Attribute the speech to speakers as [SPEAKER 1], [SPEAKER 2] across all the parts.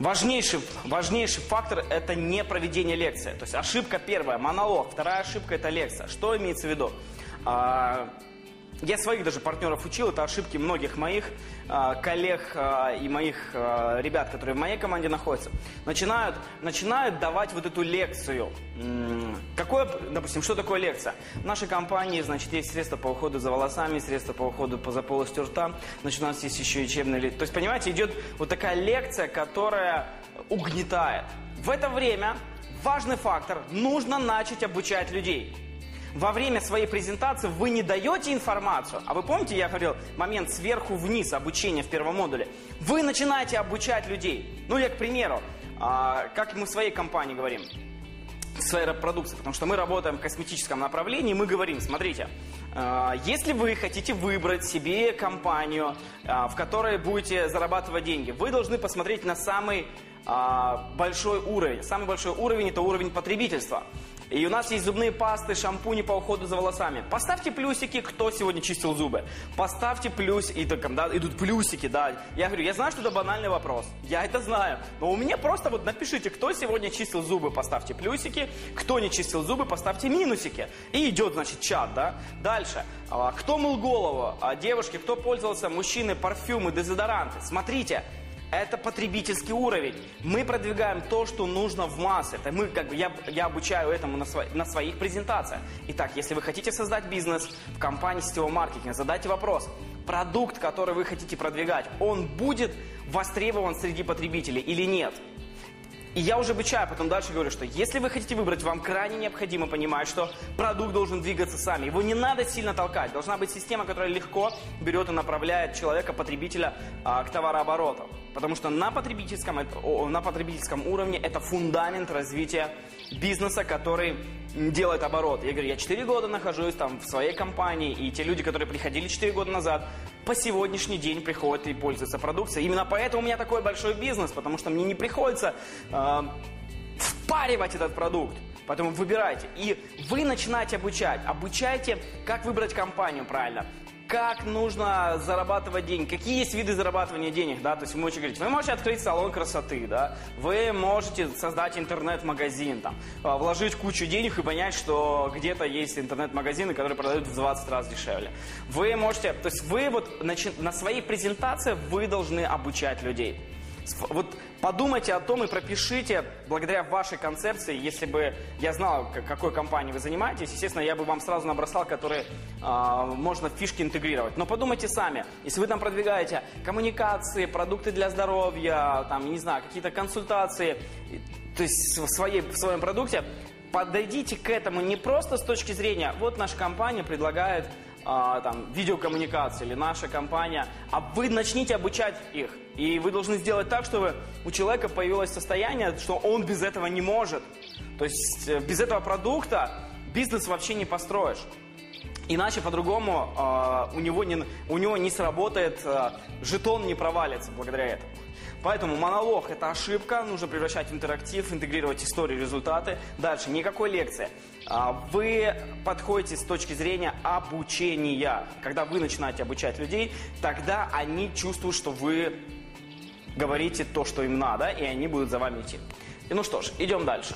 [SPEAKER 1] Важнейший, важнейший фактор – это не проведение лекции. То есть ошибка первая – монолог. Вторая ошибка – это лекция. Что имеется в виду? Я своих даже партнеров учил, это ошибки многих моих э, коллег э, и моих э, ребят, которые в моей команде находятся. Начинают, начинают давать вот эту лекцию. Какое, допустим, что такое лекция? В нашей компании, значит, есть средства по уходу за волосами, средства по уходу по, за полостью рта, значит, у нас есть еще учебные... То есть, понимаете, идет вот такая лекция, которая угнетает. В это время важный фактор – нужно начать обучать людей во время своей презентации вы не даете информацию, а вы помните, я говорил, момент сверху вниз обучения в первом модуле, вы начинаете обучать людей. Ну, я, к примеру, а, как мы в своей компании говорим, своей продукции, потому что мы работаем в косметическом направлении, мы говорим, смотрите, а, если вы хотите выбрать себе компанию, а, в которой будете зарабатывать деньги, вы должны посмотреть на самый большой уровень. Самый большой уровень – это уровень потребительства. И у нас есть зубные пасты, шампуни по уходу за волосами. Поставьте плюсики, кто сегодня чистил зубы. Поставьте плюс, и так, да, идут плюсики, да. Я говорю, я знаю, что это банальный вопрос. Я это знаю. Но у меня просто вот напишите, кто сегодня чистил зубы, поставьте плюсики. Кто не чистил зубы, поставьте минусики. И идет, значит, чат, да. Дальше. А, кто мыл голову? А, девушки, кто пользовался? Мужчины, парфюмы, дезодоранты. Смотрите, это потребительский уровень. Мы продвигаем то, что нужно в массы. Это мы, как бы, я, я обучаю этому на, сво, на своих презентациях. Итак, если вы хотите создать бизнес в компании сетевого маркетинга, задайте вопрос. Продукт, который вы хотите продвигать, он будет востребован среди потребителей или нет? И я уже обучаю, потом дальше говорю, что если вы хотите выбрать, вам крайне необходимо понимать, что продукт должен двигаться сами. Его не надо сильно толкать. Должна быть система, которая легко берет и направляет человека, потребителя, а, к товарообороту. Потому что на потребительском, на потребительском уровне это фундамент развития бизнеса, который делает оборот. Я говорю, я 4 года нахожусь там в своей компании, и те люди, которые приходили 4 года назад, по сегодняшний день приходят и пользуются продукцией. Именно поэтому у меня такой большой бизнес, потому что мне не приходится э, впаривать этот продукт. Поэтому выбирайте. И вы начинаете обучать. Обучайте, как выбрать компанию правильно как нужно зарабатывать деньги, какие есть виды зарабатывания денег, да, то есть вы можете говорить, вы можете открыть салон красоты, да, вы можете создать интернет-магазин, там, а, вложить кучу денег и понять, что где-то есть интернет-магазины, которые продают в 20 раз дешевле. Вы можете, то есть вы вот на своей презентации вы должны обучать людей. Вот подумайте о том и пропишите, благодаря вашей концепции, если бы я знал, какой компанией вы занимаетесь, естественно, я бы вам сразу набросал, которые э, можно в фишки интегрировать. Но подумайте сами, если вы там продвигаете коммуникации, продукты для здоровья, там, не знаю, какие-то консультации, то есть в, своей, в своем продукте, подойдите к этому не просто с точки зрения, вот наша компания предлагает а, там, видеокоммуникации или наша компания, а вы начните обучать их. И вы должны сделать так, чтобы у человека появилось состояние, что он без этого не может. То есть э, без этого продукта бизнес вообще не построишь. Иначе по-другому э, у, него не, у него не сработает, э, жетон не провалится благодаря этому. Поэтому монолог – это ошибка, нужно превращать в интерактив, интегрировать истории, результаты. Дальше, никакой лекции. А, вы подходите с точки зрения обучения. Когда вы начинаете обучать людей, тогда они чувствуют, что вы говорите то, что им надо, и они будут за вами идти. И ну что ж, идем дальше.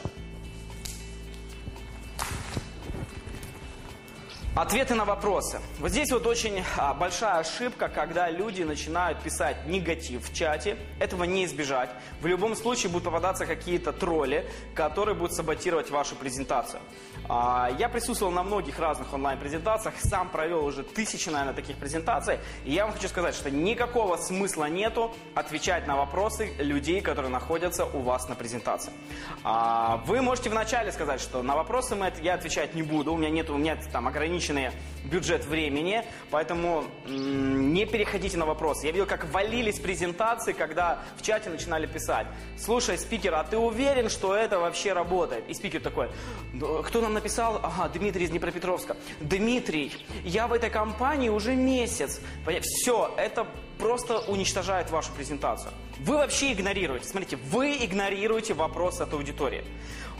[SPEAKER 1] Ответы на вопросы. Вот здесь вот очень а, большая ошибка, когда люди начинают писать негатив в чате. Этого не избежать. В любом случае будут попадаться какие-то тролли, которые будут саботировать вашу презентацию. А, я присутствовал на многих разных онлайн-презентациях, сам провел уже тысячи, наверное, таких презентаций. И я вам хочу сказать, что никакого смысла нету отвечать на вопросы людей, которые находятся у вас на презентации. А, вы можете вначале сказать, что на вопросы я отвечать не буду, у меня нет, у меня там ограничений ограниченный бюджет времени, поэтому не переходите на вопросы. Я видел, как валились презентации, когда в чате начинали писать. Слушай, спикер, а ты уверен, что это вообще работает? И спикер такой, кто нам написал? Ага, Дмитрий из Днепропетровска. Дмитрий, я в этой компании уже месяц. Все, это просто уничтожает вашу презентацию. Вы вообще игнорируете. Смотрите, вы игнорируете вопрос от аудитории.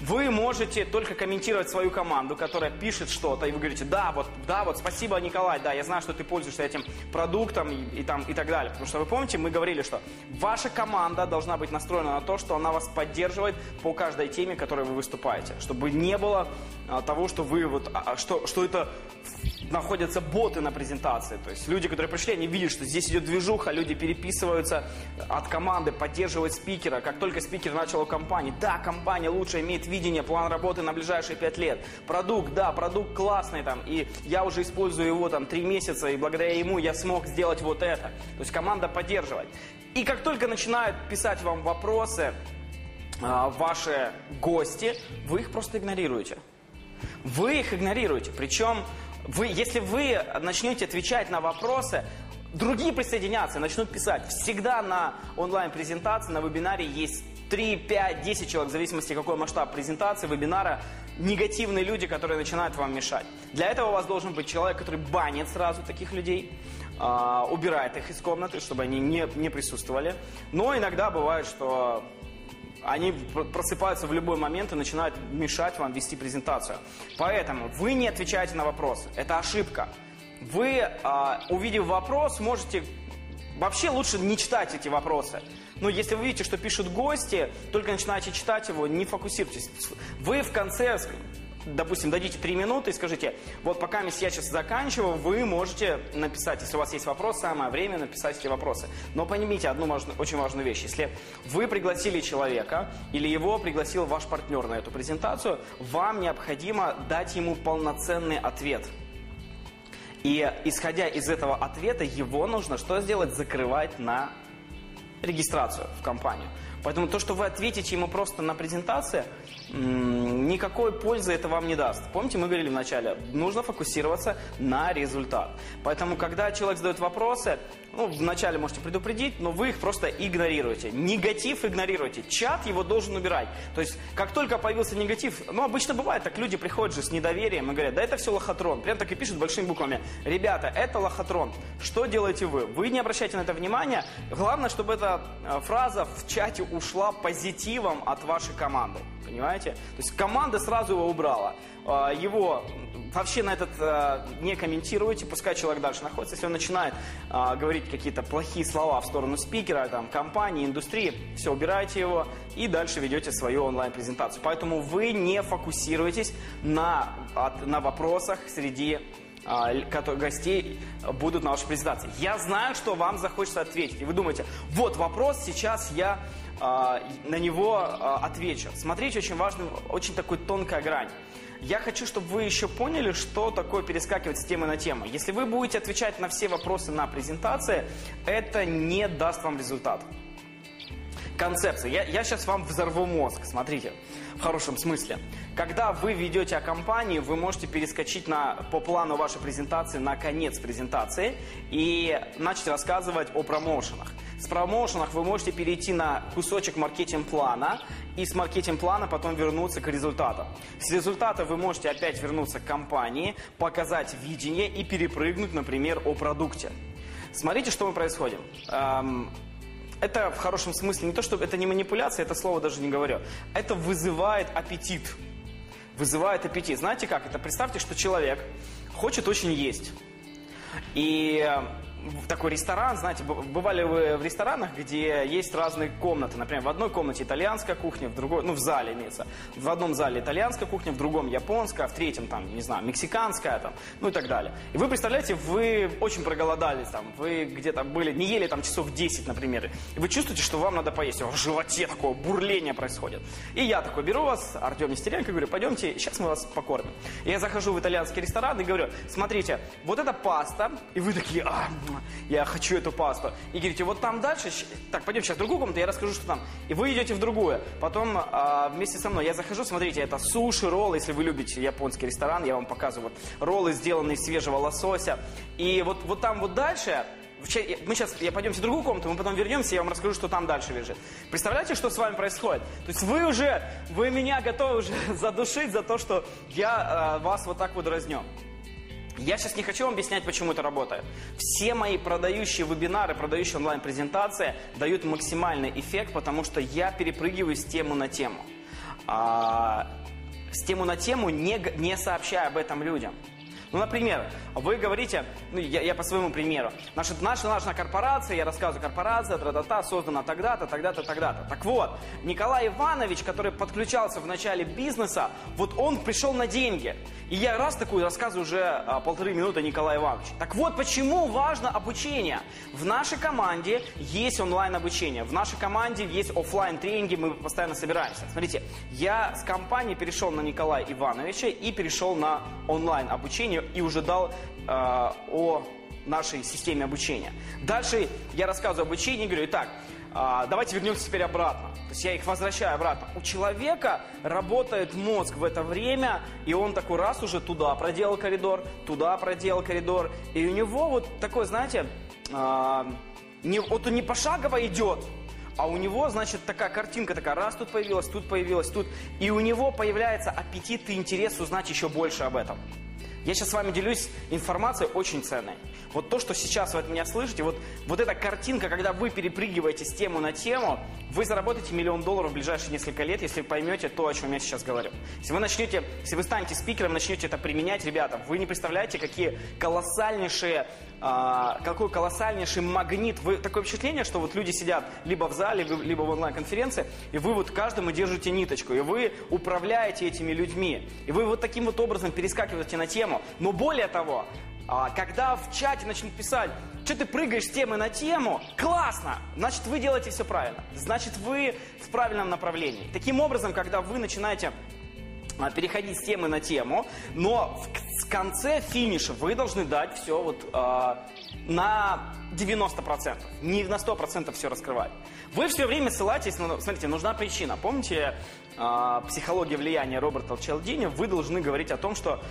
[SPEAKER 1] Вы можете только комментировать свою команду, которая пишет что-то, и вы говорите, да, вот, да, вот спасибо, Николай, да, я знаю, что ты пользуешься этим продуктом и, и, там, и так далее. Потому что вы помните, мы говорили, что ваша команда должна быть настроена на то, что она вас поддерживает по каждой теме, которой вы выступаете. Чтобы не было а, того, что вы вот, а, а что, что это находятся боты на презентации. То есть люди, которые пришли, они видят, что здесь идет движуха, люди переписываются от команды, поддерживают спикера. Как только спикер начал у компании, да, компания лучше имеет видение, план работы на ближайшие пять лет. Продукт, да, продукт классный там, и я уже использую его там три месяца, и благодаря ему я смог сделать вот это. То есть команда поддерживает. И как только начинают писать вам вопросы, а, ваши гости, вы их просто игнорируете. Вы их игнорируете. Причем вы, если вы начнете отвечать на вопросы, другие присоединятся, начнут писать. Всегда на онлайн-презентации, на вебинаре есть 3, 5, 10 человек, в зависимости какой масштаб презентации, вебинара, негативные люди, которые начинают вам мешать. Для этого у вас должен быть человек, который банит сразу таких людей, э, убирает их из комнаты, чтобы они не, не присутствовали. Но иногда бывает, что они просыпаются в любой момент и начинают мешать вам вести презентацию. Поэтому вы не отвечаете на вопросы. Это ошибка. Вы, а, увидев вопрос, можете... Вообще лучше не читать эти вопросы. Но если вы видите, что пишут гости, только начинаете читать его, не фокусируйтесь. Вы в конце допустим, дадите три минуты и скажите, вот пока я сейчас заканчиваю, вы можете написать, если у вас есть вопрос, самое время написать эти вопросы. Но поймите одну важную, очень важную вещь. Если вы пригласили человека или его пригласил ваш партнер на эту презентацию, вам необходимо дать ему полноценный ответ. И исходя из этого ответа, его нужно что сделать? Закрывать на регистрацию в компанию. Поэтому то, что вы ответите ему просто на презентации, никакой пользы это вам не даст. Помните, мы говорили вначале, нужно фокусироваться на результат. Поэтому, когда человек задает вопросы, ну, вначале можете предупредить, но вы их просто игнорируете. Негатив игнорируете. Чат его должен убирать. То есть, как только появился негатив, ну, обычно бывает так, люди приходят же с недоверием и говорят, да это все лохотрон. Прям так и пишут большими буквами. Ребята, это лохотрон. Что делаете вы? Вы не обращайте на это внимания. Главное, чтобы эта э, фраза в чате ушла позитивом от вашей команды. Понимаете? То есть команда сразу его убрала. А, его вообще на этот а, не комментируйте, пускай человек дальше находится. Если он начинает а, говорить какие-то плохие слова в сторону спикера, там, компании, индустрии, все, убирайте его и дальше ведете свою онлайн-презентацию. Поэтому вы не фокусируетесь на, на вопросах среди гостей будут на вашей презентации. Я знаю, что вам захочется ответить. И вы думаете, вот вопрос, сейчас я а, на него а, отвечу. Смотрите, очень важный, очень такой тонкая грань. Я хочу, чтобы вы еще поняли, что такое перескакивать с темы на тему. Если вы будете отвечать на все вопросы на презентации, это не даст вам результат. Концепция. Я, я сейчас вам взорву мозг. Смотрите в хорошем смысле. Когда вы ведете о компании, вы можете перескочить на, по плану вашей презентации на конец презентации и начать рассказывать о промоушенах. С промоушенах вы можете перейти на кусочек маркетинг-плана и с маркетинг-плана потом вернуться к результатам. С результата вы можете опять вернуться к компании, показать видение и перепрыгнуть, например, о продукте. Смотрите, что мы происходим. Эм, это в хорошем смысле не то, что это не манипуляция, это слово даже не говорю. Это вызывает аппетит. Вызывает аппетит. Знаете как? Это представьте, что человек хочет очень есть. И такой ресторан, знаете, бывали вы в ресторанах, где есть разные комнаты. Например, в одной комнате итальянская кухня, в другой, ну, в зале имеется. В одном зале итальянская кухня, в другом японская, в третьем, там, не знаю, мексиканская, там, ну и так далее. И вы представляете, вы очень проголодались, там, вы где-то были, не ели там часов 10, например, и вы чувствуете, что вам надо поесть. В животе такое бурление происходит. И я такой беру вас, Артем Нестеренко, говорю, пойдемте, сейчас мы вас покормим. Я захожу в итальянский ресторан и говорю, смотрите, вот эта паста, и вы такие, а, я хочу эту пасту. И говорите, вот там дальше, так, пойдем сейчас в другую комнату, я расскажу, что там. И вы идете в другую. Потом а, вместе со мной я захожу, смотрите, это суши, роллы, если вы любите японский ресторан, я вам показываю. Вот, роллы, сделанные из свежего лосося. И вот, вот там вот дальше мы сейчас, я пойдемте в другую комнату, мы потом вернемся, я вам расскажу, что там дальше лежит. Представляете, что с вами происходит? То есть вы уже, вы меня готовы уже задушить за то, что я э, вас вот так вот дразню. Я сейчас не хочу вам объяснять, почему это работает. Все мои продающие вебинары, продающие онлайн-презентации дают максимальный эффект, потому что я перепрыгиваю с темы на тему. А, с тему на тему, не, не сообщая об этом людям. Ну, например, вы говорите, ну, я, я по своему примеру, наша, наша, наша корпорация, я рассказываю, корпорация, тра-та-та, создана тогда-то, тогда-то, тогда-то. Так вот, Николай Иванович, который подключался в начале бизнеса, вот он пришел на деньги. И я раз такую рассказываю уже а, полторы минуты Николая Ивановича. Так вот, почему важно обучение? В нашей команде есть онлайн-обучение, в нашей команде есть офлайн тренинги мы постоянно собираемся. Смотрите, я с компании перешел на Николая Ивановича и перешел на онлайн-обучение и уже дал э, о нашей системе обучения. Дальше я рассказываю об обучении и говорю, итак, а, давайте вернемся теперь обратно. То есть я их возвращаю обратно. У человека работает мозг в это время, и он такой раз уже туда проделал коридор, туда проделал коридор. И у него вот такой, знаете, а, не, вот он не пошагово идет, а у него, значит, такая картинка такая, раз тут появилась, тут появилась, тут. И у него появляется аппетит и интерес узнать еще больше об этом. Я сейчас с вами делюсь информацией очень ценной. Вот то, что сейчас вы от меня слышите, вот, вот эта картинка, когда вы перепрыгиваете с тему на тему, вы заработаете миллион долларов в ближайшие несколько лет, если поймете то, о чем я сейчас говорю. Если вы начнете, если вы станете спикером, начнете это применять, ребята, вы не представляете, какие колоссальнейшие а, какой колоссальнейший магнит. Вы, такое впечатление, что вот люди сидят либо в зале, либо в онлайн-конференции, и вы вот каждому держите ниточку, и вы управляете этими людьми. И вы вот таким вот образом перескакиваете на тему. Но более того, а, когда в чате начнут писать, что ты прыгаешь с темы на тему, классно, значит вы делаете все правильно, значит вы в правильном направлении. Таким образом, когда вы начинаете а, переходить с темы на тему, но в конце финиша вы должны дать все вот э, на 90%, не на 100% все раскрывать. Вы все время ссылаетесь, на, смотрите, нужна причина. Помните э, психология влияния Роберта Челдини? Вы должны говорить о том, что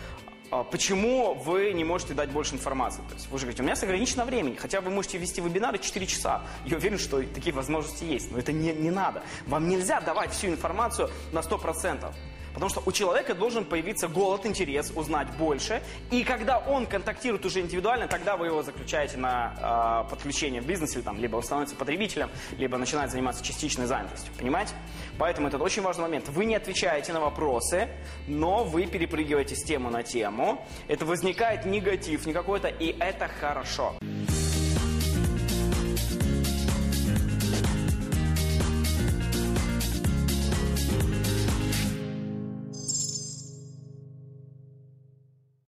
[SPEAKER 1] почему вы не можете дать больше информации. То есть вы же говорите, у меня ограничено времени, хотя вы можете вести вебинары 4 часа. Я уверен, что такие возможности есть, но это не, не надо. Вам нельзя давать всю информацию на 100%. Потому что у человека должен появиться голод, интерес, узнать больше. И когда он контактирует уже индивидуально, тогда вы его заключаете на э, подключение в бизнесе, там, либо он становится потребителем, либо начинает заниматься частичной занятостью. Понимаете? Поэтому это очень важный момент. Вы не отвечаете на вопросы, но вы перепрыгиваете с темы на тему. Это возникает негатив не какой-то, и это хорошо.